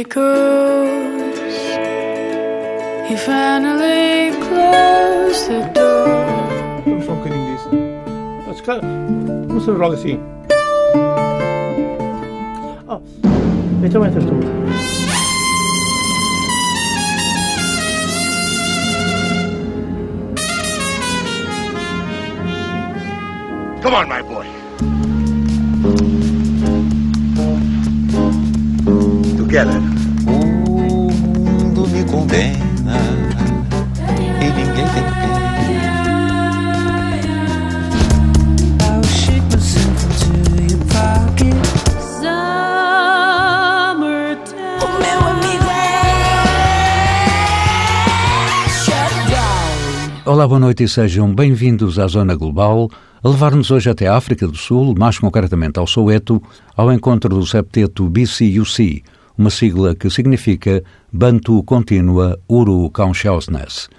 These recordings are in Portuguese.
echoes. He finally closed the door. I'm fucking this. That's clever. What's the wrong scene? Oh, vet du vad jag? Come on, my boy. Together. Olá, boa noite e sejam bem-vindos à Zona Global, a levar-nos hoje até a África do Sul, mais concretamente ao Soweto, ao encontro do septeto BCUC, uma sigla que significa Bantu Contínua Uru Consciousness.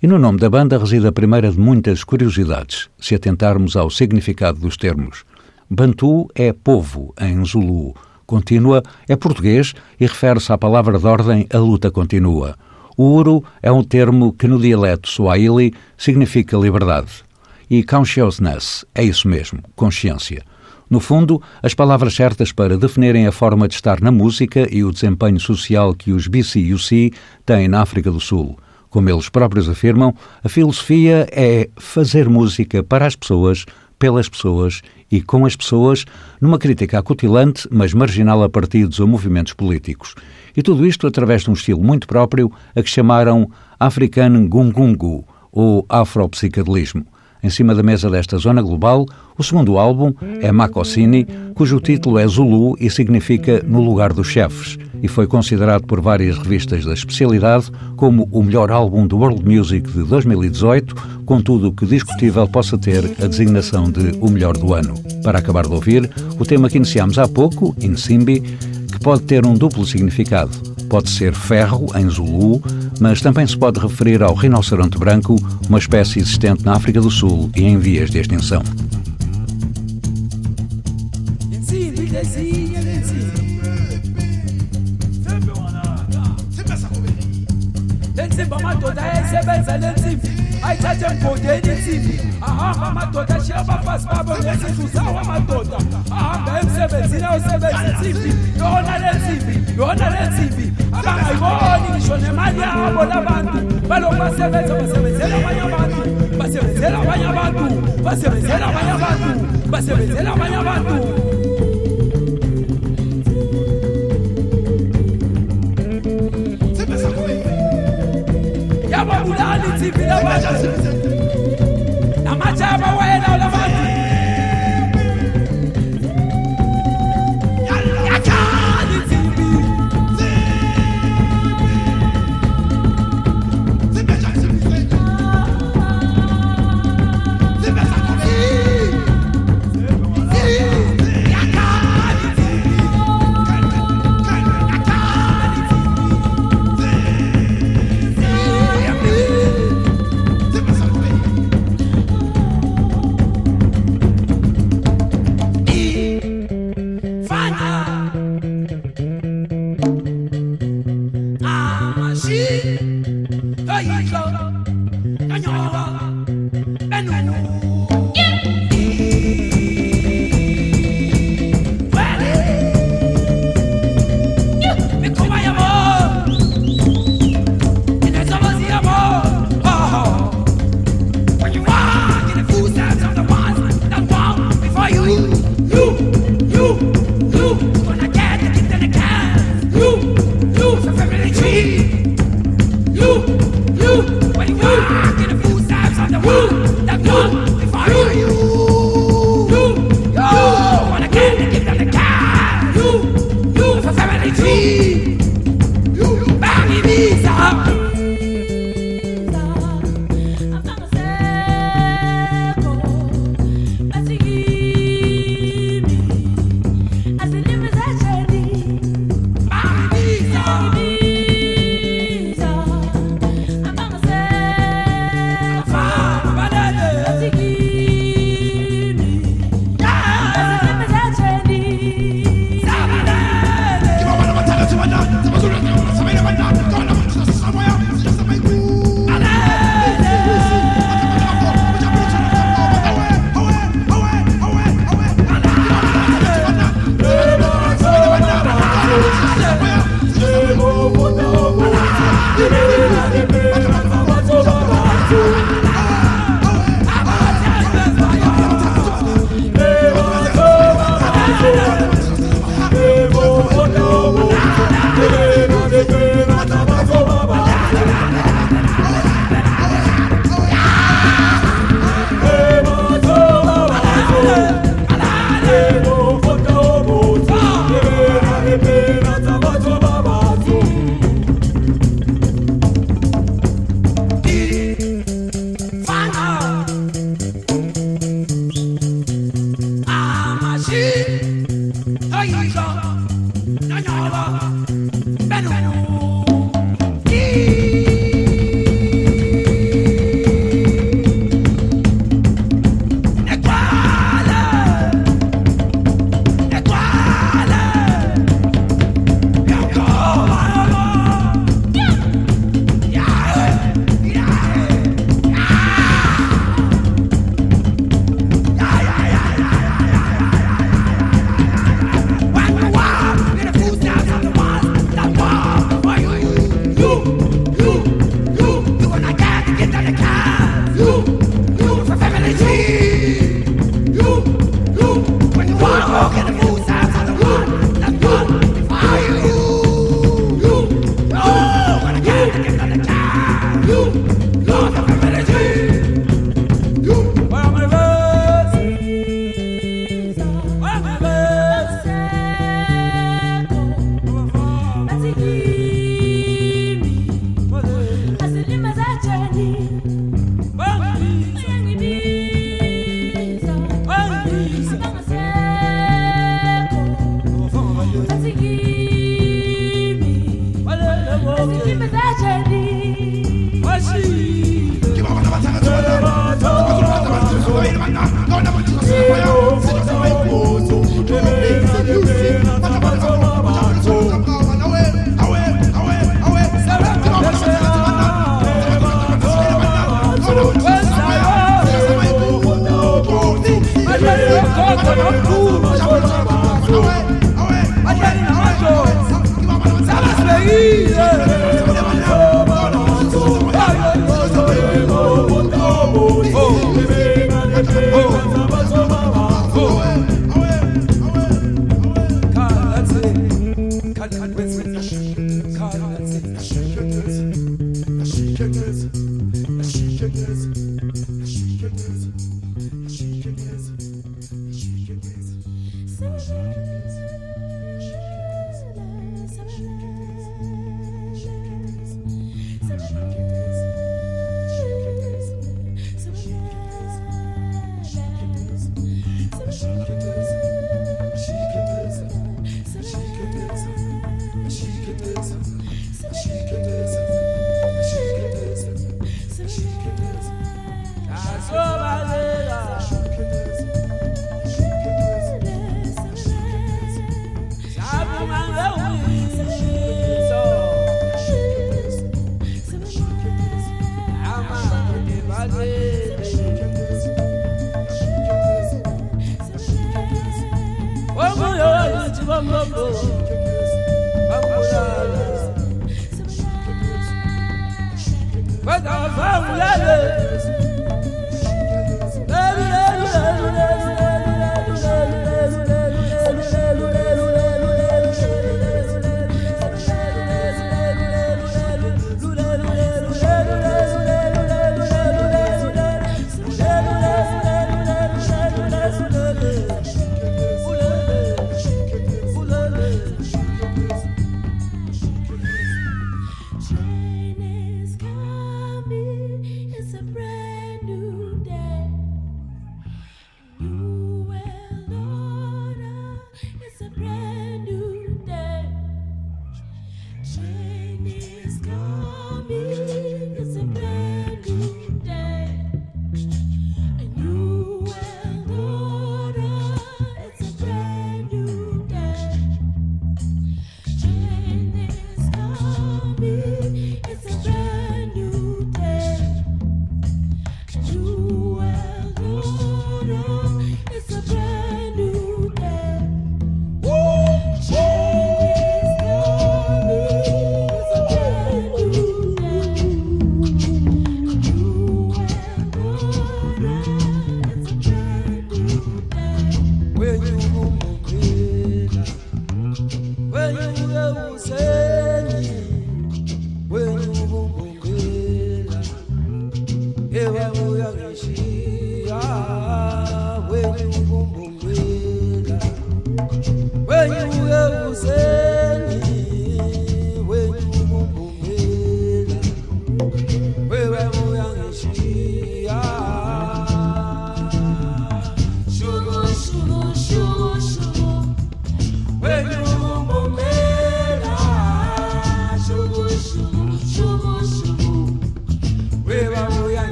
E no nome da banda reside a primeira de muitas curiosidades, se atentarmos ao significado dos termos. Bantu é povo, em Zulu. Contínua é português e refere-se à palavra de ordem a luta continua. O Uru é um termo que no dialeto Swahili significa liberdade. E consciousness é isso mesmo, consciência. No fundo, as palavras certas para definirem a forma de estar na música e o desempenho social que os BCUC têm na África do Sul. Como eles próprios afirmam, a filosofia é fazer música para as pessoas, pelas pessoas e com as pessoas, numa crítica acutilante, mas marginal a partidos ou movimentos políticos. E tudo isto através de um estilo muito próprio, a que chamaram African Gungungu, ou Afropsicadelismo. Em cima da mesa desta zona global, o segundo álbum é Makosini, cujo título é Zulu e significa No Lugar dos Chefes, e foi considerado por várias revistas da especialidade como o melhor álbum do World Music de 2018, contudo que discutível possa ter a designação de o melhor do ano. Para acabar de ouvir, o tema que iniciámos há pouco, Insimbi, que pode ter um duplo significado. Pode ser ferro, em Zulu, mas também se pode referir ao rinoceronte branco, uma espécie existente na África do Sul e em vias de extinção. I charge them for anything. Ahamba madoda chiyabafazi babo ngesizuzwa madoda. Ahamba emsebenzini awusebenzi insimbi. Yona le nsimbi, yona le nsimbi. Abangayiboni ngisho nemali yabo labantu. Balokhu basebenza basebenzela abanye abantu. Basebenzela abanye abantu. Basebenzela abanye abantu. Basebenzela abanye abantu. I'm Emergency village. Shoot your dance. Shoot your dance.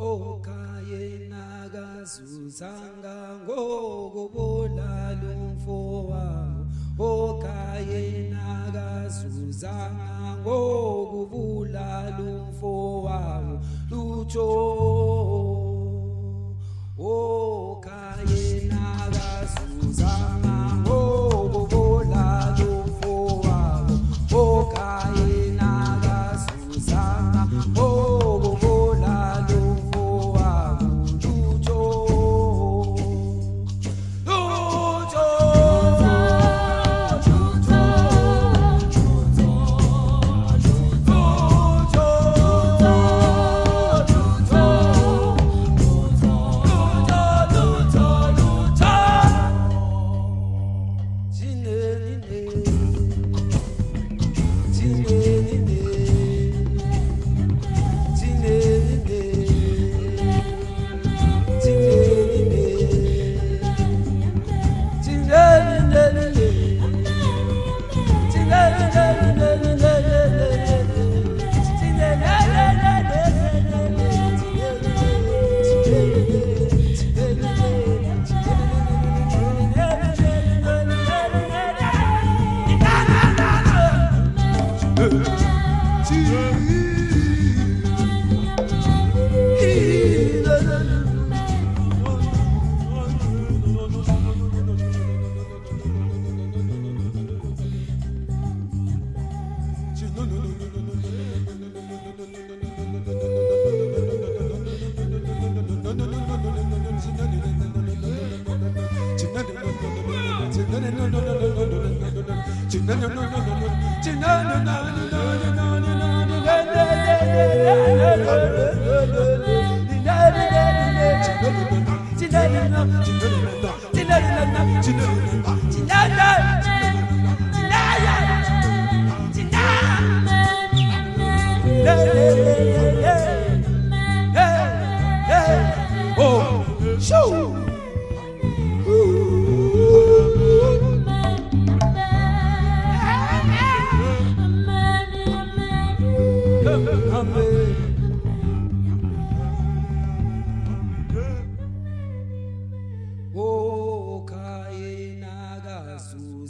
okayengakazuzanga ngokubulala umfowabo okayengakazuzanga ngokubulala umfowabo lutsho. Okayengakazuzanga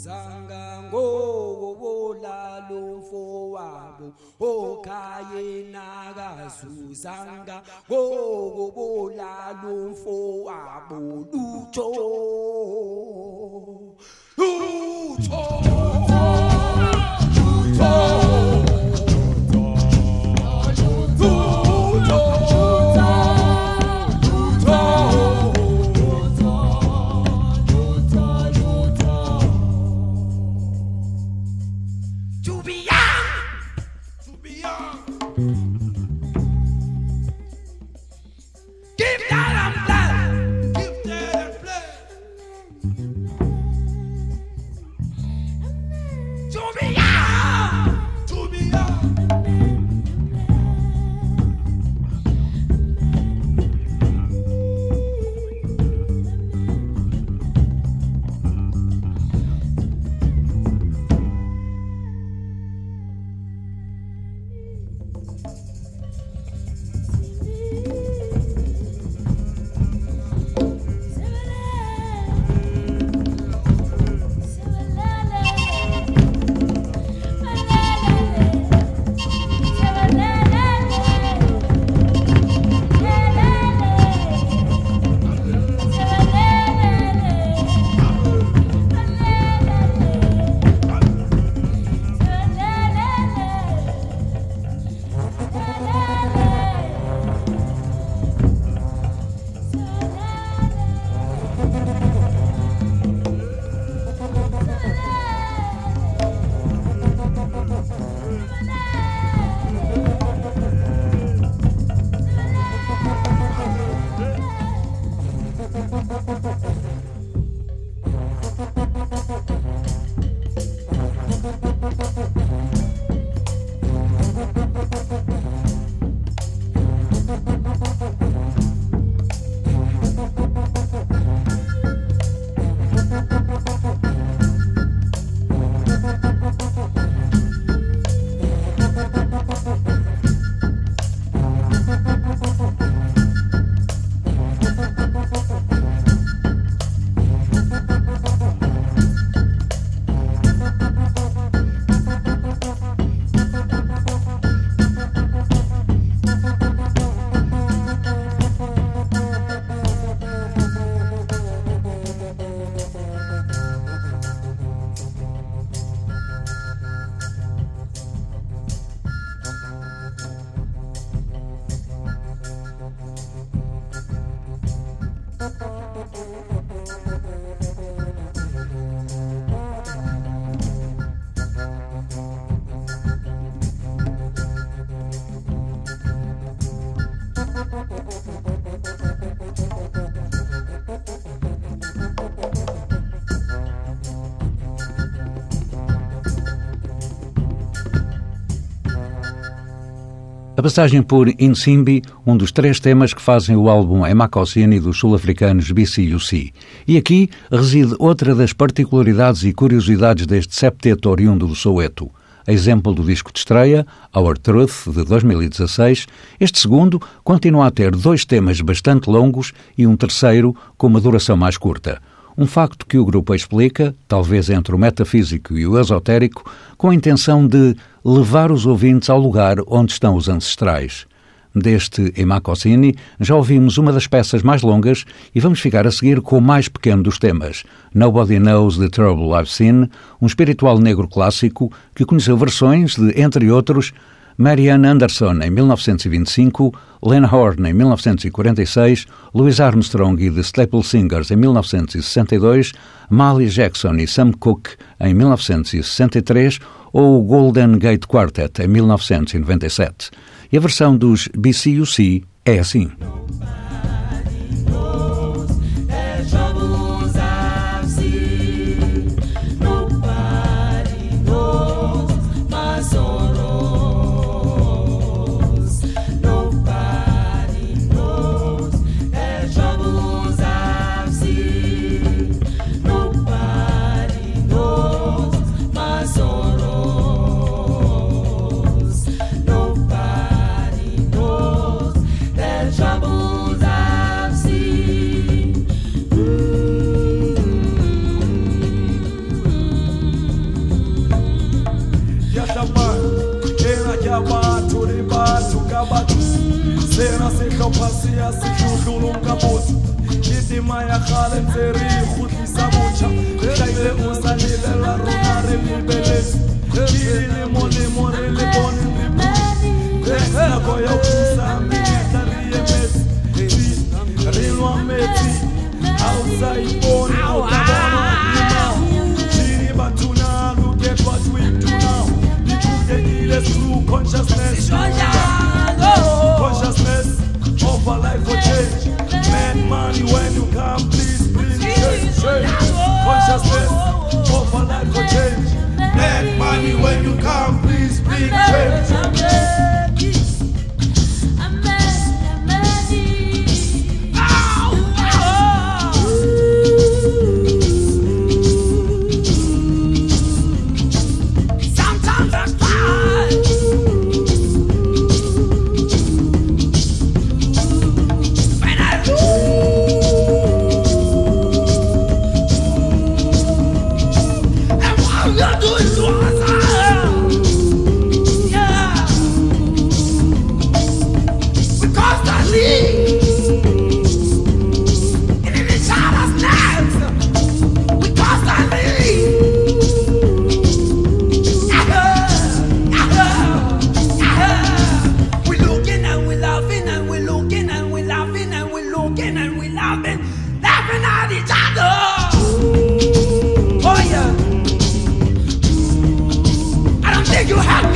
uzanga ngobola lomfo wabo go kazuzanga ngobola lomfo wabo lutho lutho. A passagem por Insimbi, um dos três temas que fazem o álbum Emakosini dos sul-africanos BCUC. E aqui reside outra das particularidades e curiosidades deste septeto oriundo do Soweto. A exemplo do disco de estreia, Our Truth, de 2016, este segundo continua a ter dois temas bastante longos e um terceiro com uma duração mais curta. Um facto que o grupo explica, talvez entre o metafísico e o esotérico, com a intenção de levar os ouvintes ao lugar onde estão os ancestrais. Deste Emakosini, já ouvimos uma das peças mais longas e vamos ficar a seguir com o mais pequeno dos temas, Nobody Knows the Trouble I've Seen, um espiritual negro clássico que conheceu versões de, entre outros, Marianne Anderson em 1925, Len Horn em 1946, Louis Armstrong e The Staple Singers em 1962, Molly Jackson e Sam Cooke em 1963 ou o Golden Gate Quartet em 1997. E a versão dos BCUC é assim. Sena se hlopha se ya sehlohlolong ka botho. Ke tema ya kgale ntse re e kgotlisa botjha. Re tlaile o sa lelela rona re lebeletse. Ke dilemo lemo re le bone re bule re nako ya thusa menyetla re emetse. Re lwa metsi. Ha o sa ipone o tla bona at what we do now. The truth is through consciousness please, please, please, please.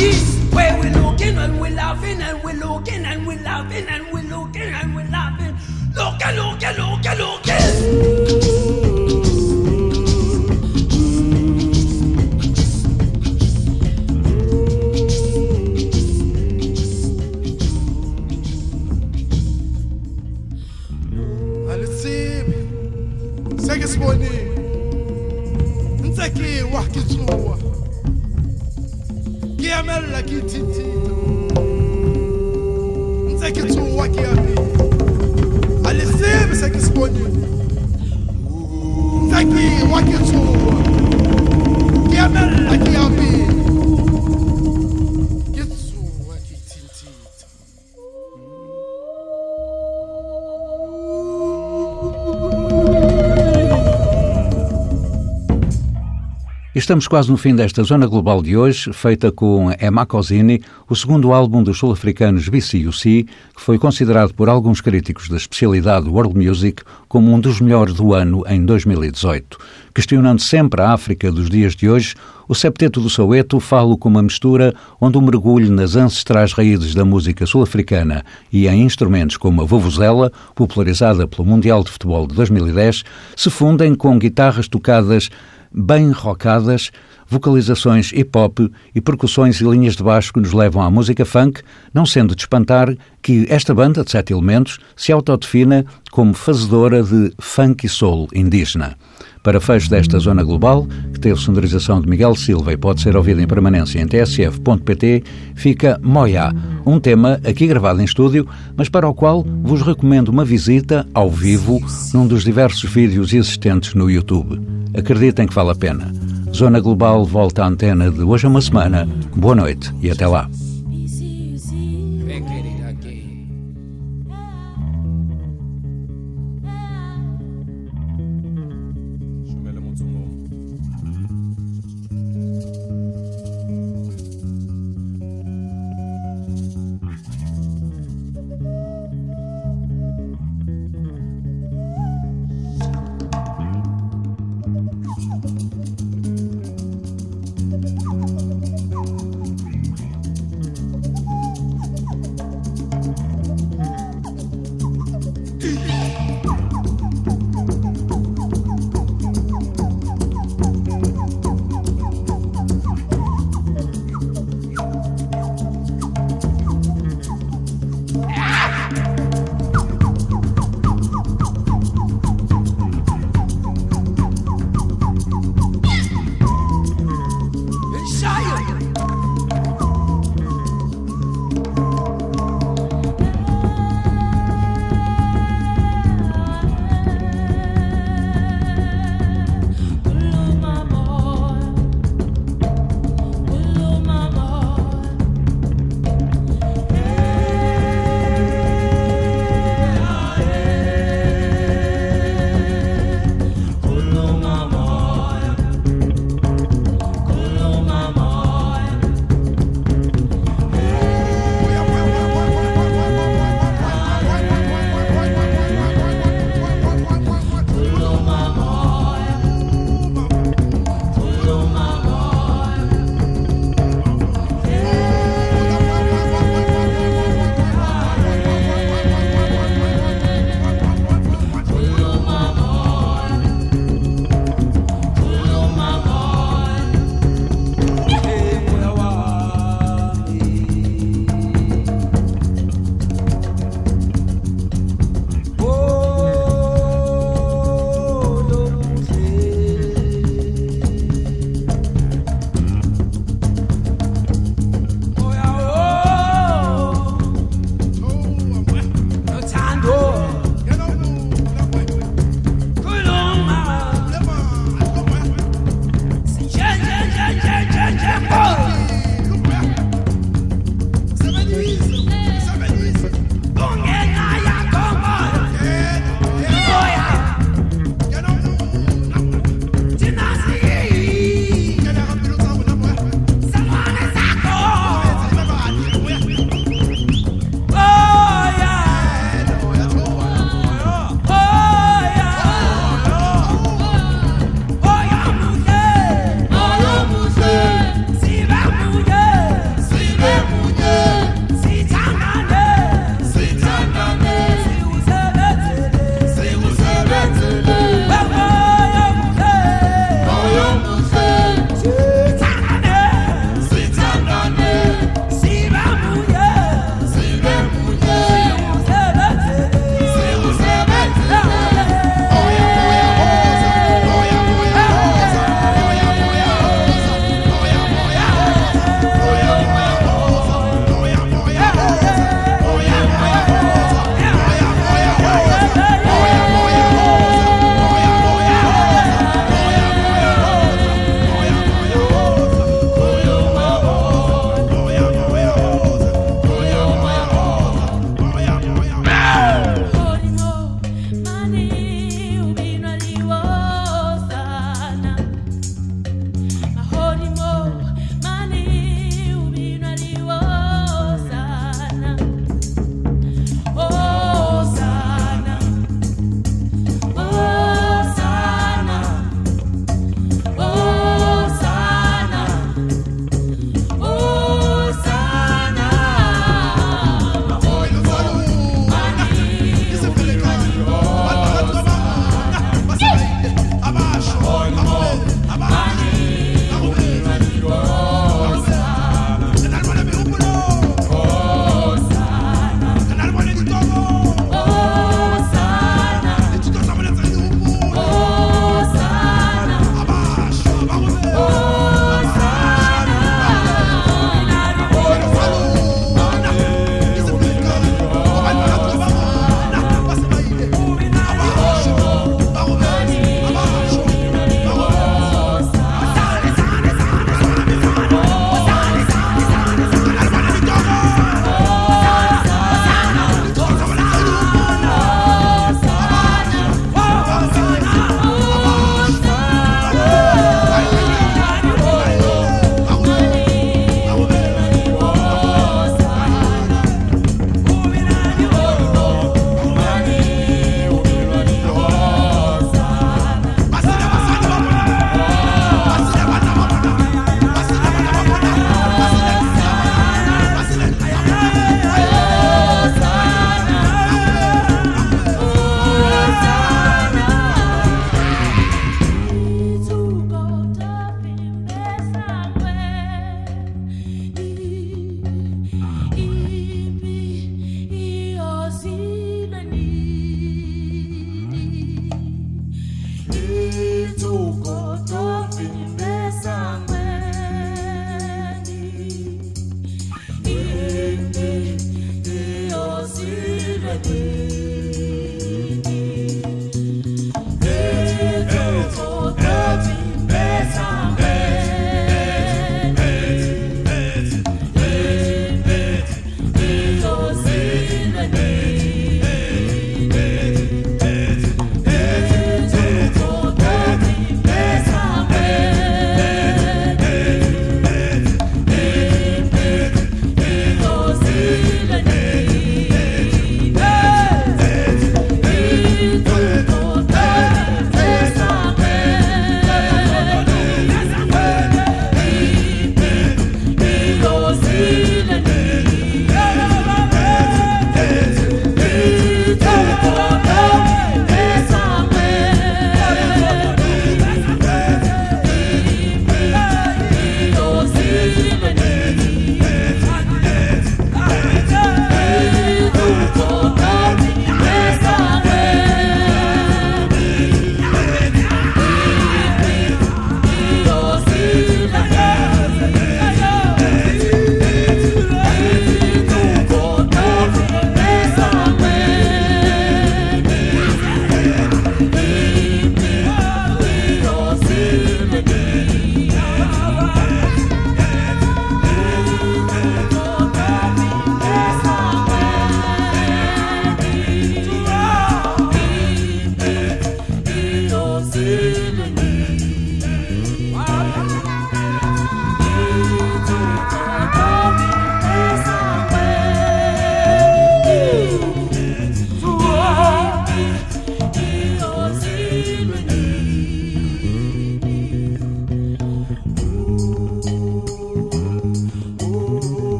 You. Where we looking and we laughing and we looking Estamos quase no fim desta Zona Global de hoje, feita com Emma Cosini, o segundo álbum dos sul-africanos BCUC, que foi considerado por alguns críticos da especialidade World Music como um dos melhores do ano em 2018. Questionando sempre a África dos dias de hoje, o Septeto do Soweto fala com uma mistura onde um mergulho nas ancestrais raízes da música sul-africana e em instrumentos como a vuvuzela, popularizada pelo Mundial de Futebol de 2010, se fundem com guitarras tocadas bem rocadas, vocalizações hip-hop e percussões e linhas de baixo que nos levam à música funk, não sendo de espantar que esta banda de sete elementos se autodefina como fazedora de funk e soul indígena. Para fecho desta zona global, que teve sonorização de Miguel Silva e pode ser ouvida em permanência em tsf.pt, fica Moya, um tema aqui gravado em estúdio, mas para o qual vos recomendo uma visita ao vivo num dos diversos vídeos existentes no YouTube. Acreditem que vale a pena. Zona Global volta à antena de hoje a uma semana. Boa noite e até lá.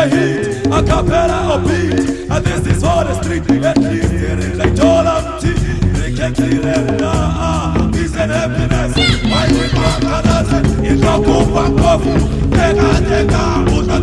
the heat, a cappella or beat. And this is for the street, at least here in like it, T. Peace and happiness. Why we back another in the Kumba Take a take a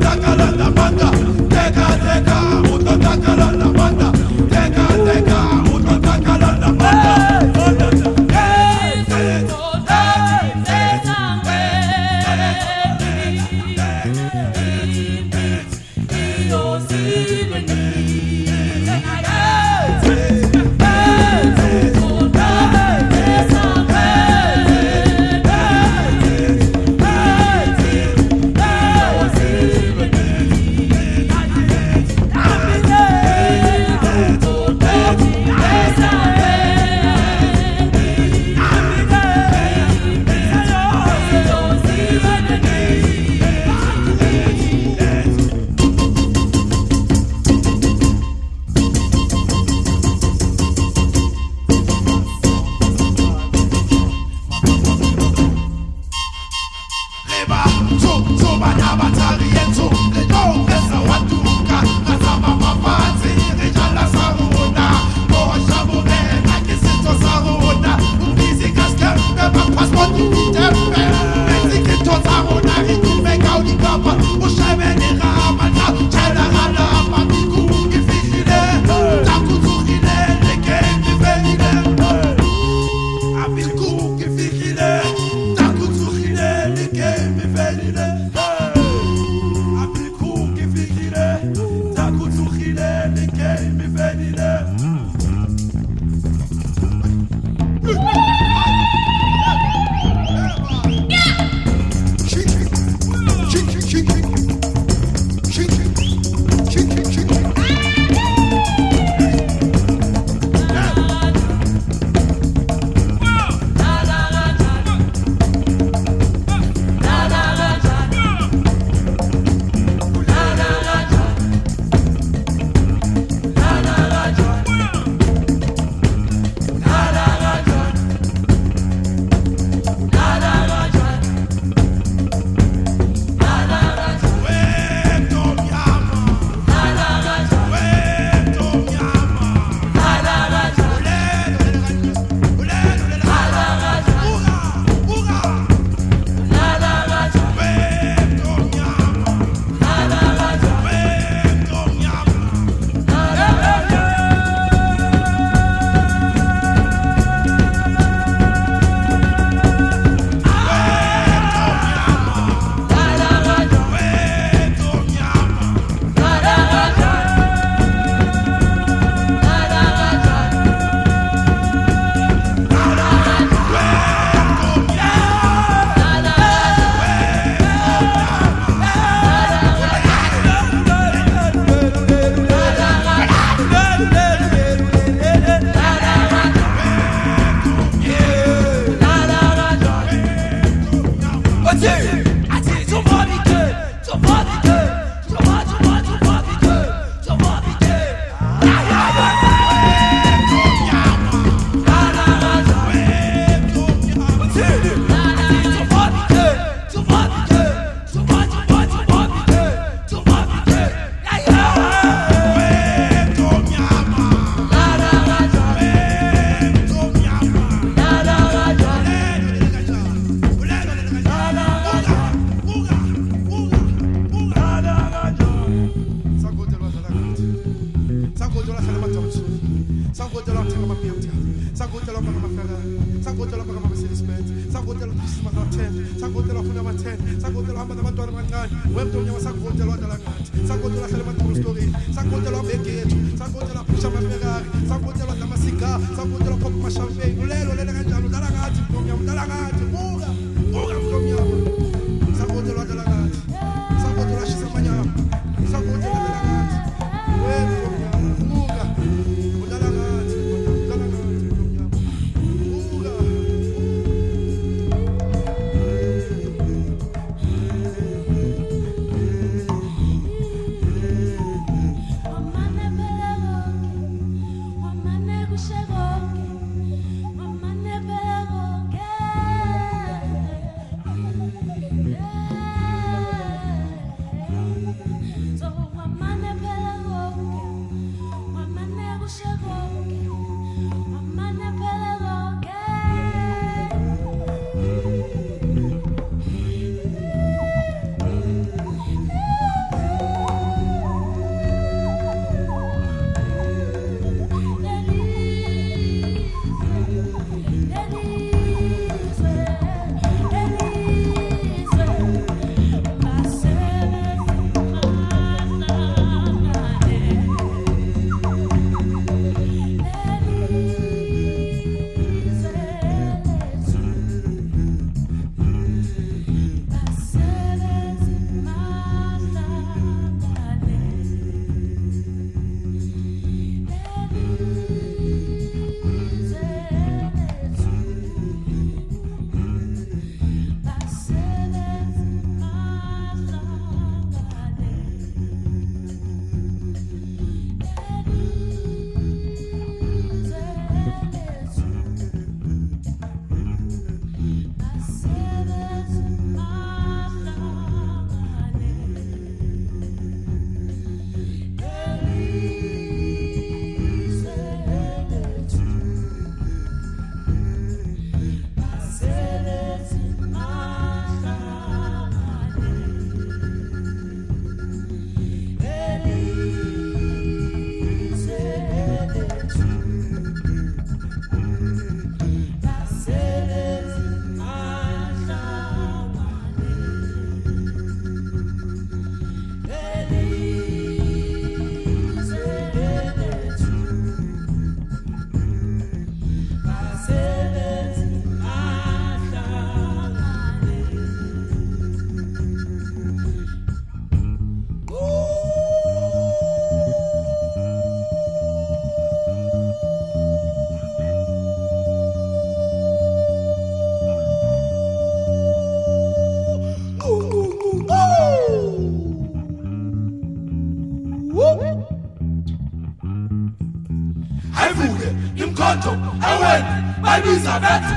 Babette.